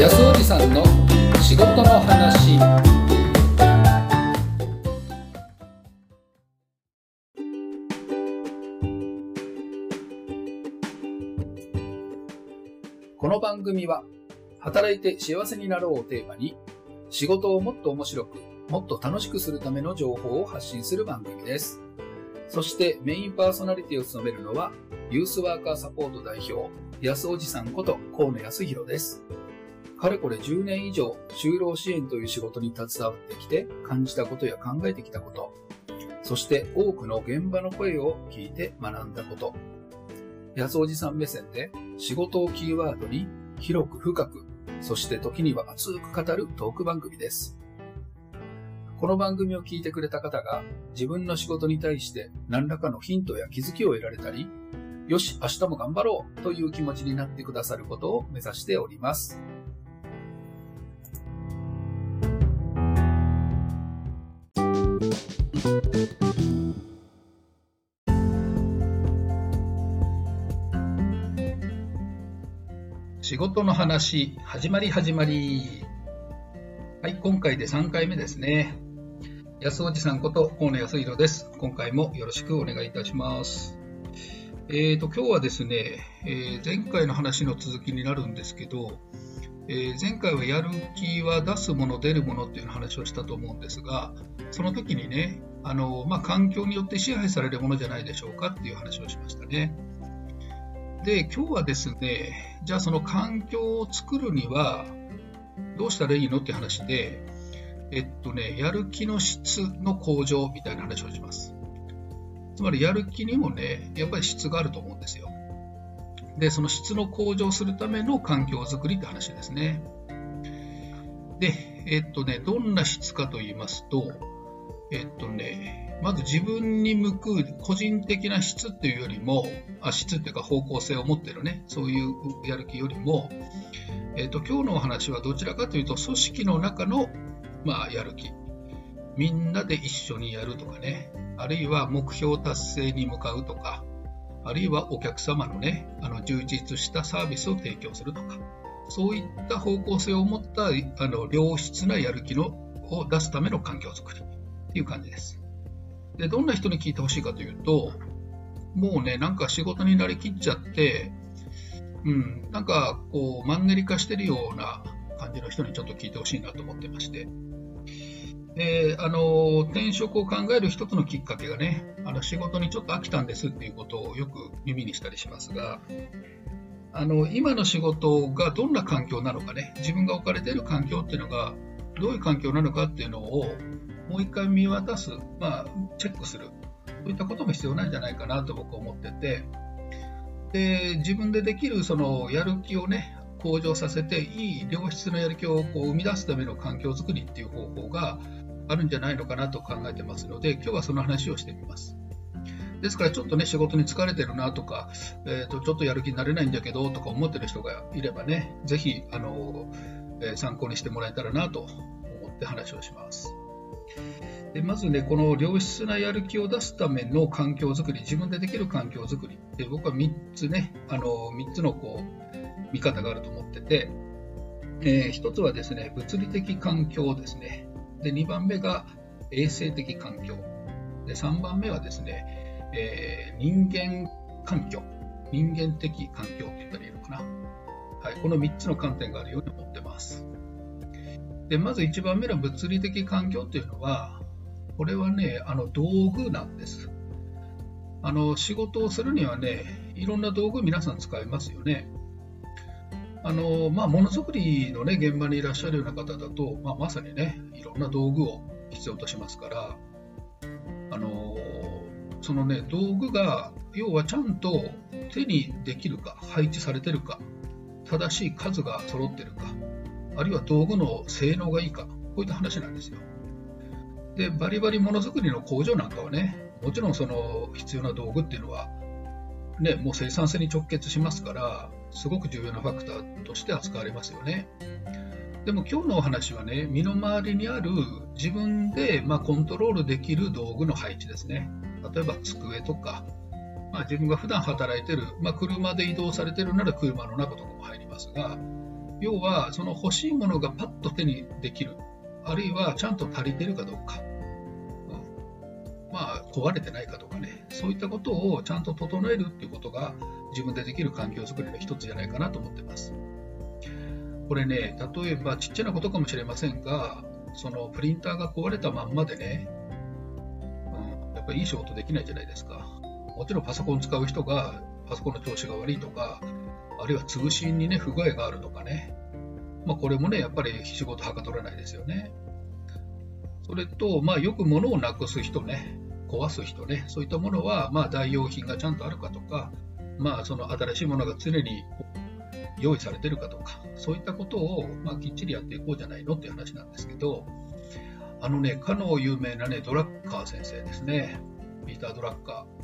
安おじさんの仕事の話。この番組は働いて幸せになろうをテーマに仕事をもっと面白くもっと楽しくするための情報を発信する番組です。そしてメインパーソナリティを務めるのはユースワーカーサポート代表安おじさんこと河野康弘です。かれこれ10年以上、就労支援という仕事に携わってきて感じたことや考えてきたこと、そして多くの現場の声を聞いて学んだこと、安おじさん目線で仕事をキーワードに広く深く、そして時には熱く語るトーク番組です。この番組を聞いてくれた方が自分の仕事に対して何らかのヒントや気づきを得られたり、よし、明日も頑張ろうという気持ちになってくださることを目指しております。仕事の話、始まり始まり。はい、今回で3回目ですね。安おじさんこと河野康弘です。今回もよろしくお願いいたします。えーと、今日はですね、えー、前回の話の続きになるんですけど、えー、前回はやる気は出すもの、出るものっていう話をしたと思うんですが、その時にね、あのまあ、環境によって支配されるものじゃないでしょうかっていう話をしましたね。で、今日はですね、じゃあその環境を作るにはどうしたらいいのって話で、えっとね、やる気の質の向上みたいな話をします。つまりやる気にもね、やっぱり質があると思うんですよ。で、その質の向上するための環境づくりって話ですね。で、えっとね、どんな質かと言いますと、えっとね、まず自分に向く個人的な質っていうよりも、あ質っていうか方向性を持ってるね、そういうやる気よりも、えっ、と、今日のお話はどちらかというと、組織の中の、まあ、やる気。みんなで一緒にやるとかね、あるいは目標達成に向かうとか、あるいはお客様のね、あの充実したサービスを提供するとか、そういった方向性を持ったあの良質なやる気のを出すための環境づくり。っていう感じです。で、どんな人に聞いてほしいかというと、もうね、なんか仕事になりきっちゃって、うん、なんかこう、マンネリ化してるような感じの人にちょっと聞いてほしいなと思ってまして。で、あの、転職を考える一つのきっかけがね、あの仕事にちょっと飽きたんですっていうことをよく耳にしたりしますが、あの、今の仕事がどんな環境なのかね、自分が置かれている環境っていうのがどういう環境なのかっていうのをもう一回見渡す、まあ、チェックする、そういったことも必要なんじゃないかなと僕は思ってて、で自分でできるそのやる気をね、向上させて、いい良質のやる気をこう生み出すための環境づくりっていう方法があるんじゃないのかなと考えてますので、今日はその話をしてみます。ですからちょっとね、仕事に疲れてるなとか、えー、とちょっとやる気になれないんだけどとか思ってる人がいればね、ぜひ、あの、えー、参考にしてもらえたらなと思って話をします。でまずね、この良質なやる気を出すための環境づくり、自分でできる環境づくりって僕は3つね、あの3つのこう見方があると思ってて、えー、1つはですね、物理的環境ですね。で、2番目が衛生的環境。で、3番目はですね、えー、人間環境。人間的環境って言ったらいいのかな。はい、この3つの観点があるように思ってます。で、まず1番目の物理的環境っていうのは、これはね、あの道具なんです。あの仕事をするにはね、いろんな道具皆さん使いますよね。あのまあ、ものづくりの、ね、現場にいらっしゃるような方だと、まあ、まさにね、いろんな道具を必要としますから、あのそのね、道具が、要はちゃんと手にできるか、配置されてるか、正しい数が揃ってるか、あるいは道具の性能がいいか、こういった話なんですよ。でバリバリものづくりの工場なんかはねもちろんその必要な道具っていうのは、ね、もう生産性に直結しますからすごく重要なファクターとして扱われますよね。でも今日のお話はね身の回りにある自分でまコントロールできる道具の配置ですね。例えば机とか、まあ、自分が普段働いてる、まあ、車で移動されてるなら車の中とかも入りますが要は、その欲しいものがパッと手にできる。あるいは、ちゃんと足りてるかどうか。うん、まあ、壊れてないかとかね。そういったことをちゃんと整えるっていうことが、自分でできる環境づくりの一つじゃないかなと思ってます。これね、例えばちっちゃなことかもしれませんが、そのプリンターが壊れたまんまでね、うん、やっぱりいい仕事できないじゃないですか。もちろんパソコン使う人がパソコンの調子が悪いとか、るいは通信にね、不具合があるとかね。まあ、これもね、やっぱり仕事はかどらないですよね。それと、まあ、よく物をなくす人ね、壊す人ね、そういったものは、まあ、代用品がちゃんとあるかとか、まあ、その新しいものが常に用意されてるかとか、そういったことを、まあ、きっちりやっていこうじゃないの？っていう話なんですけど、あのね、かの有名なね、ドラッカー先生ですね。ピーター・ドラッカー。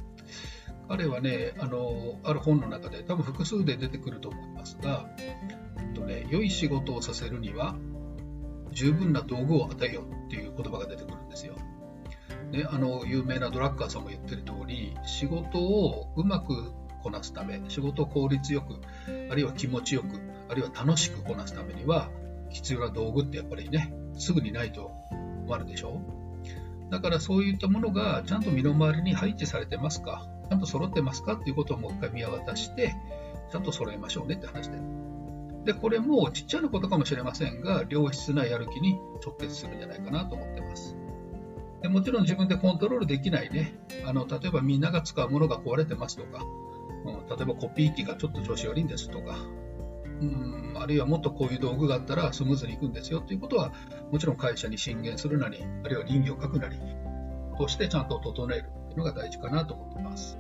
彼はね、あの、ある本の中で、多分複数で出てくると思いますが、えっとね、良い仕事をさせるには、十分な道具を与えようっていう言葉が出てくるんですよ。ね、あの、有名なドラッカーさんも言ってる通り、仕事をうまくこなすため、仕事を効率よく、あるいは気持ちよく、あるいは楽しくこなすためには、必要な道具ってやっぱりね、すぐにないと困るでしょだからそういったものがちゃんと身の回りに配置されてますか？ちゃんと揃ってますかっていうことをもう一回見渡して、ちゃんと揃えましょうねって話で。で、これもちっちゃなことかもしれませんが、良質なやる気に直結するんじゃないかなと思ってます。でもちろん自分でコントロールできないね、あの例えばみんなが使うものが壊れてますとか、うん、例えばコピー機がちょっと調子悪いんですとか、うん、あるいはもっとこういう道具があったらスムーズにいくんですよということは、もちろん会社に進言するなり、あるいは倫理を書くなり、としてちゃんと整えるいうのが大事かなと思っています。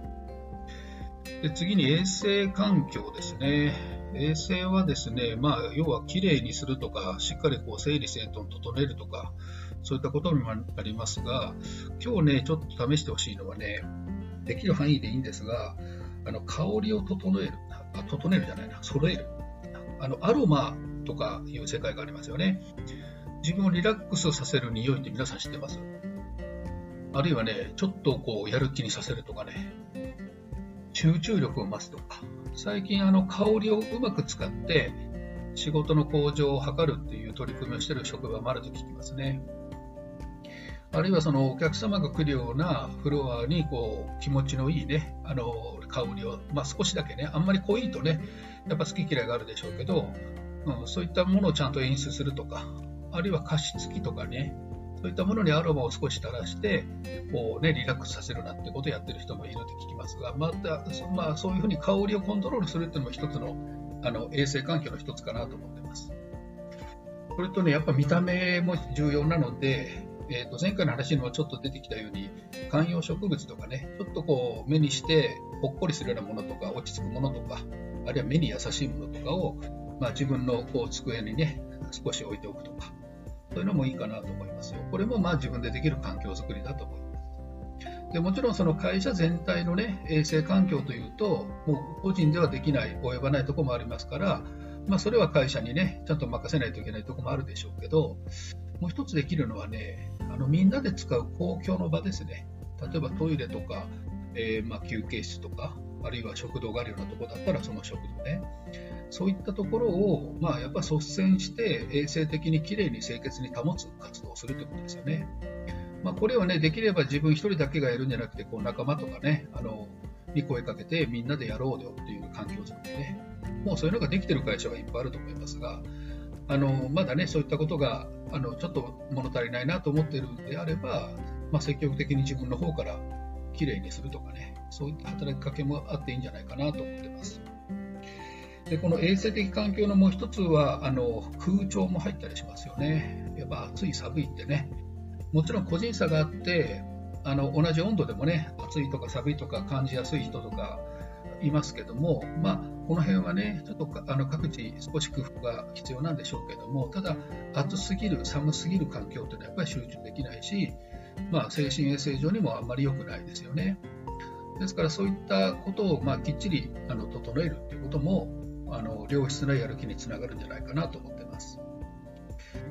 で次に衛生環境ですね。衛生はですね、まあ、要はきれいにするとか、しっかりこう整理整頓整えるとか、そういったことにもありますが、今日ね、ちょっと試してほしいのはね、できる範囲でいいんですが、あの香りを整える、あ整えるじゃないな、揃える。あのアロマとかいう世界がありますよね。自分をリラックスさせる匂いって皆さん知ってます？あるいはね、ちょっとこうやる気にさせるとかね、集中力を増すとか、最近あの香りをうまく使って仕事の向上を図るっていう取り組みをしている職場もあると聞きますね。あるいはそのお客様が来るようなフロアにこう気持ちのいいね、あの香りを、まあ、少しだけね、あんまり濃いとね、やっぱ好き嫌いがあるでしょうけど、うん、そういったものをちゃんと演出するとか、あるいは加湿器とかね、そういったものにアロマを少し垂らして、こうね、リラックスさせるなってことをやってる人もいるって聞きますが、またそ、まあ、そういうふうに香りをコントロールするっていうのも一つのあの衛生環境の一つかなと思ってます。それとね、やっぱ見た目も重要なので、えー、と前回の話にもちょっと出てきたように観葉植物とかねちょっとこう目にしてほっこりするようなものとか落ち着くものとかあるいは目に優しいものとかを、まあ、自分のこう机にね少し置いておくとかそういうのもいいかなと思いますよこれもまあ自分でできる環境づくりだと思いますでもちろんその会社全体のね衛生環境というともう個人ではできない及ばないところもありますからまあ、それは会社にね、ちゃんと任せないといけないところもあるでしょうけど、もう一つできるのはね、あのみんなで使う公共の場ですね。例えばトイレとか、えー、まあ、休憩室とか、あるいは食堂があるようなところだったらその食堂ね。そういったところを、まあ、やっぱ率先して衛生的にきれいに清潔に保つ活動をするということですよね。まあ、これはね、できれば自分一人だけがやるんじゃなくて、こう仲間とかね、あの、に声かけてみんなでやろうよっていう環境づくりね。もうそういうのができている会社はいっぱいあると思いますが、あのまだね、そういったことがあのちょっと物足りないなと思っているのであれば、まあ、積極的に自分の方からきれいにするとかね、そういった働きかけもあっていいんじゃないかなと思ってます。でこの衛生的環境のもう一つはあの空調も入ったりしますよね。やっぱ暑い、寒いってね、もちろん個人差があって、あの同じ温度でもね、暑いとか寒いとか感じやすい人とかいますけども、まあ、この辺はね、ちょっとあの各地少し工夫が必要なんでしょうけども、ただ、暑すぎる、寒すぎる環境というのはやっぱり集中できないし、まあ、精神衛生上にもあんまり良くないですよね。ですから、そういったことを、まあ、きっちりあの整えるということも、あの良質なやる気につながるんじゃないかなと思ってます。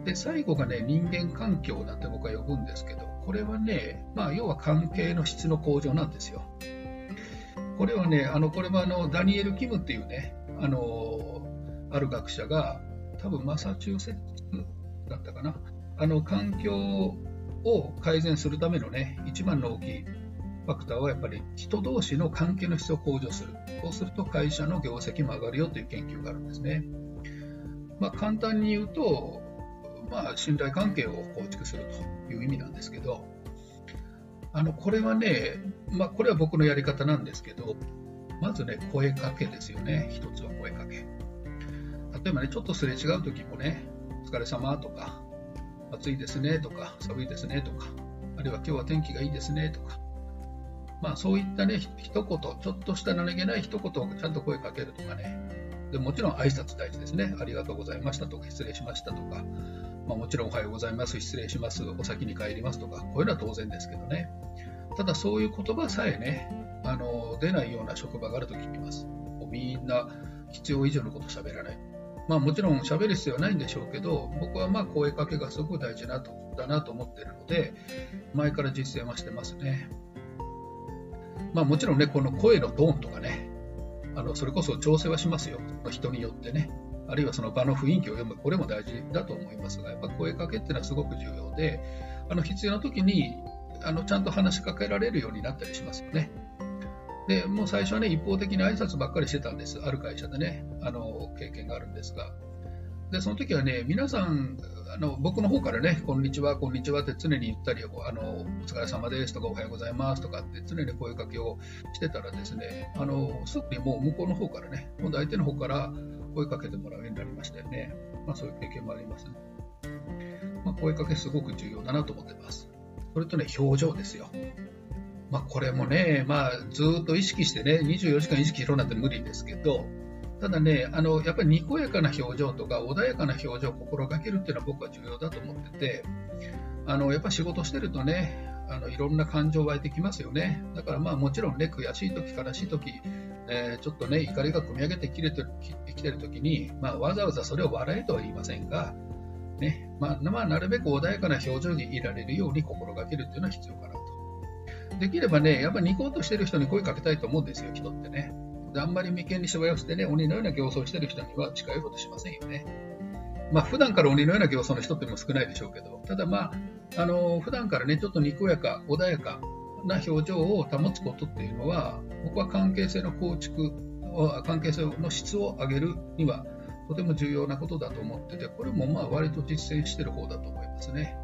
で、最後がね、人間環境なんて僕は呼ぶんですけど、これはね、まあ、要は関係の質の向上なんですよ。これはね、あのこれもあのダニエル・キムっていうね、あのある学者が多分マサチューセッツだったかな、あの環境を改善するためのね、一番の大きいファクターはやっぱり人同士の関係の質を向上する。そうすると会社の業績も上がるよという研究があるんですね。まあ、簡単に言うと、まあ、信頼関係を構築するという意味なんですけど、あのこれはね、まあ、これは僕のやり方なんですけど、まずね、声かけですよね、一つは声かけ。例えばね、ちょっとすれ違う時もね、お疲れ様とか、暑いですねとか、寒いですねとか、あるいは今日は天気がいいですねとか、まあそういったね、一言、ちょっとした何気ない一言をちゃんと声かけるとかね、でもちろん挨拶大事ですね。ありがとうございましたとか、失礼しましたとか、まあ、もちろんおはようございます、失礼します、お先に帰りますとか、こういうのは当然ですけどね。ただそういう言葉さえね、あの出ないような職場があると聞きます。もうみんな必要以上のこと喋らない。まあもちろん喋る必要はないんでしょうけど、僕はまあ声かけがすごく大事なとだなと思っているので、前から実践はしてますね。まあもちろんね、この声のトーンとかね、あのそれこそ調整はしますよ、人によってね。あるいはその場の雰囲気を読む、これも大事だと思いますが、やっぱ声かけっていうのはすごく重要で、あの必要な時にあのちゃんと話しかけられるようになったりしますよね。で、もう最初はね、一方的に挨拶ばっかりしてたんです。ある会社でね、あの、経験があるんですが。で、その時はね、皆さん、あの僕の方からね、こんにちは、こんにちはって常に言ったり、あのお疲れ様ですとか、おはようございますとかって常に声かけをしてたらですね、あのすぐにもう向こうの方からね、今度相手の方から声かけてもらうようになりましたよね。まあ、そういう経験もありますね。まあ、声かけすごく重要だなと思ってます。それとね、表情ですよ。まあ、これもね、まあ、ずっと意識してね、24時間意識しろなんて無理ですけど、ただね、あのやっぱりにこやかな表情とか穏やかな表情を心がけるっていうのは僕は重要だと思ってて、あのやっぱ仕事してるとね、あのいろんな感情湧いてきますよね。だからまあもちろんね、悔しい時、悲しい時、えー、ちょっとね、怒りが込み上げてきてきてる時に、まあ、わざわざそれを笑えとは言いませんが、ねまあ、まあ、なるべく穏やかな表情にいられるように心がけるっていうのは必要かな。できればね、やっぱりニコッとしてる人に声かけたいと思うんですよ、人ってね。であんまり眉間にしわ寄せてね、鬼のような形相してる人には近寄ろうとしませんよね。まあ、普段から鬼のような形相の人っても少ないでしょうけど、ただまあ、あの普段からね、ちょっとにこやか、穏やかな表情を保つことっていうのは、僕は関係性の構築、関係性の質を上げるには、とても重要なことだと思ってて、これもまあ割と実践してる方だと思いますね。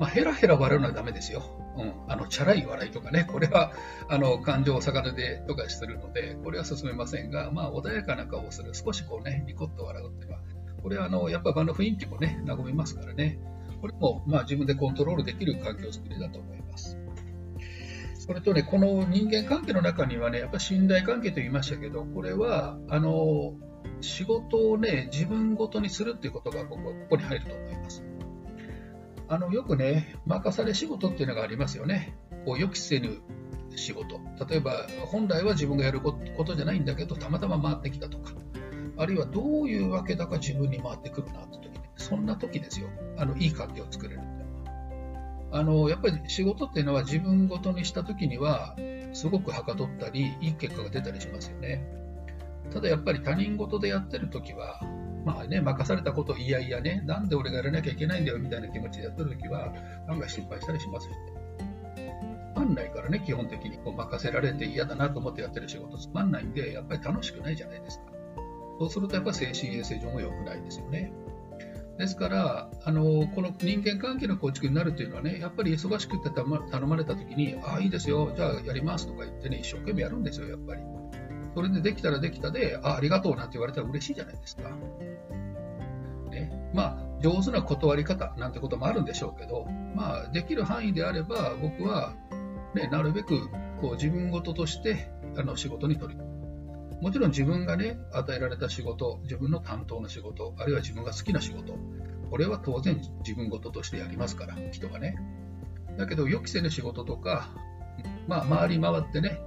まあ、ヘラヘラ笑うのはダメですよ。うん、あのチャラい笑いとかね、これはあの感情を逆手でとかするので、これは進めませんが、まあ、穏やかな顔をする、少しこうね、ニコッと笑うっていうのは、これはあのやっぱ場の雰囲気もね、和みますからね、これもまあ自分でコントロールできる環境づくりだと思います。それとね、この人間関係の中にはね、やっぱ信頼関係と言いましたけど、これは、あの、仕事をね、自分ごとにするっていうことが僕はここに入ると思います。あの、よくね、任され仕事っていうのがありますよね。こう予期せぬ仕事。例えば、本来は自分がやることじゃないんだけど、たまたま回ってきたとか。あるいはどういうわけだか自分に回ってくるなって時ね、そんな時ですよ。あの、いい関係を作れるっていうのは。あの、やっぱり仕事っていうのは自分ごとにした時には、すごくはかどったり、いい結果が出たりしますよね。ただやっぱり他人事でやってる時は、まあね、任されたこといやいやね、なんで俺がやらなきゃいけないんだよみたいな気持ちでやってるときは、案外心配したりしますし、ね、つまんないからね、基本的にこう任せられて嫌だなと思ってやってる仕事つまんないんで、やっぱり楽しくないじゃないですか。そうするとやっぱ精神衛生上も良くないですよね。ですから、あのこの人間関係の構築になるというのはね、やっぱり忙しくて頼まれたときに、ああ、いいですよ、じゃあやりますとか言ってね、一生懸命やるんですよ、やっぱり。それでできたらできたで、あありがとうなんて言われたら嬉しいじゃないですか。ね、まあ、上手な断り方なんてこともあるんでしょうけど、まあ、できる範囲であれば、僕は、ね、なるべくこう自分事としてあの仕事に取り組む。もちろん自分がね、与えられた仕事、自分の担当の仕事、あるいは自分が好きな仕事、これは当然自分事としてやりますから、人がね。だけど、予期せぬ仕事とか、まあ、回り回ってね、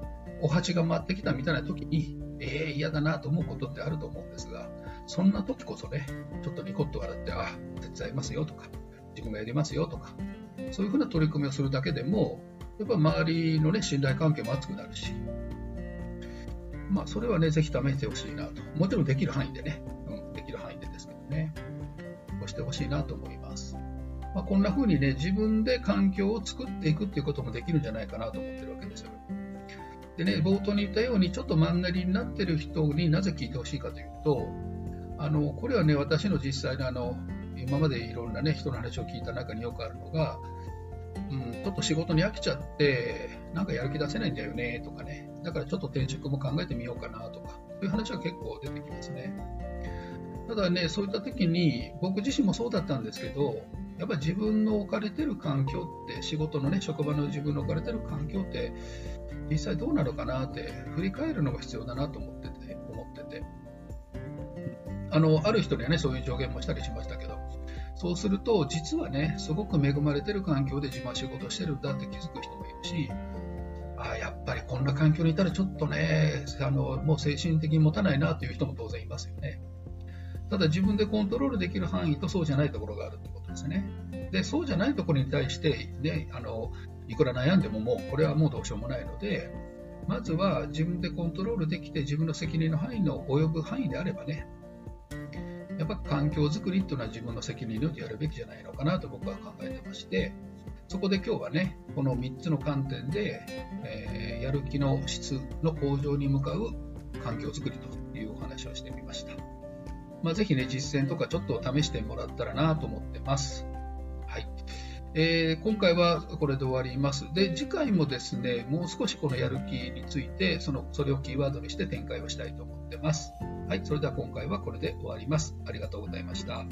お鉢が回ってきたみたいな時に、えー、嫌だなと思うことってあると思うんですが、そんな時こそね、ちょっとニコッと笑って、あ、手伝いますよとか、自分がやりますよとか、そういうふうな取り組みをするだけでも、やっぱ周りのね、信頼関係も厚くなるし、まあ、それはね、ぜひ試してほしいなと。もちろんできる範囲でね、うん、できる範囲でですけど。ね。こうしてほしいなと思います。まあ、こんな風にね、自分で環境を作っていくっていうこともできるんじゃないかなと思ってるわけですよ。でね、冒頭に言ったように、ちょっとマンネリになってる人になぜ聞いてほしいかというと、あの、これはね、私の実際のあの、今までいろんなね、人の話を聞いた中によくあるのが、うん、ちょっと仕事に飽きちゃって、なんかやる気出せないんだよねとかね、だからちょっと転職も考えてみようかなとか、そういう話は結構出てきますね。ただね、そういった時に、僕自身もそうだったんですけど、やっぱり自分の置かれてる環境って、仕事のね、職場の自分の置かれてる環境って、実際どうなのかなって振り返るのが必要だなと思ってて、思ってて。あの、ある人にはね、そういう助言もしたりしましたけど、そうすると、実はね、すごく恵まれてる環境で自分は仕事してるんだって気づく人もいるし、あやっぱりこんな環境にいたらちょっとね、あのもう精神的に持たないなという人も当然いますよね。ただ自分でコントロールできる範囲とそうじゃないところがあるってことですね。で、そうじゃないところに対して、ね、あのいくら悩んでももうこれはもうどうしようもないので、まずは自分でコントロールできて自分の責任の範囲の及ぶ範囲であればね、やっぱ環境づくりっていうのは自分の責任においてやるべきじゃないのかなと僕は考えてまして、そこで今日はね、この3つの観点で、えー、やる気の質の向上に向かう環境づくりというお話をしてみました。まあ、ぜひね、実践とかちょっと試してもらったらなと思ってます。えー、今回はこれで終わります。で、次回もですね、もう少しこのやる気について、その、それをキーワードにして展開をしたいと思ってます。はい、それでは今回はこれで終わります。ありがとうございました。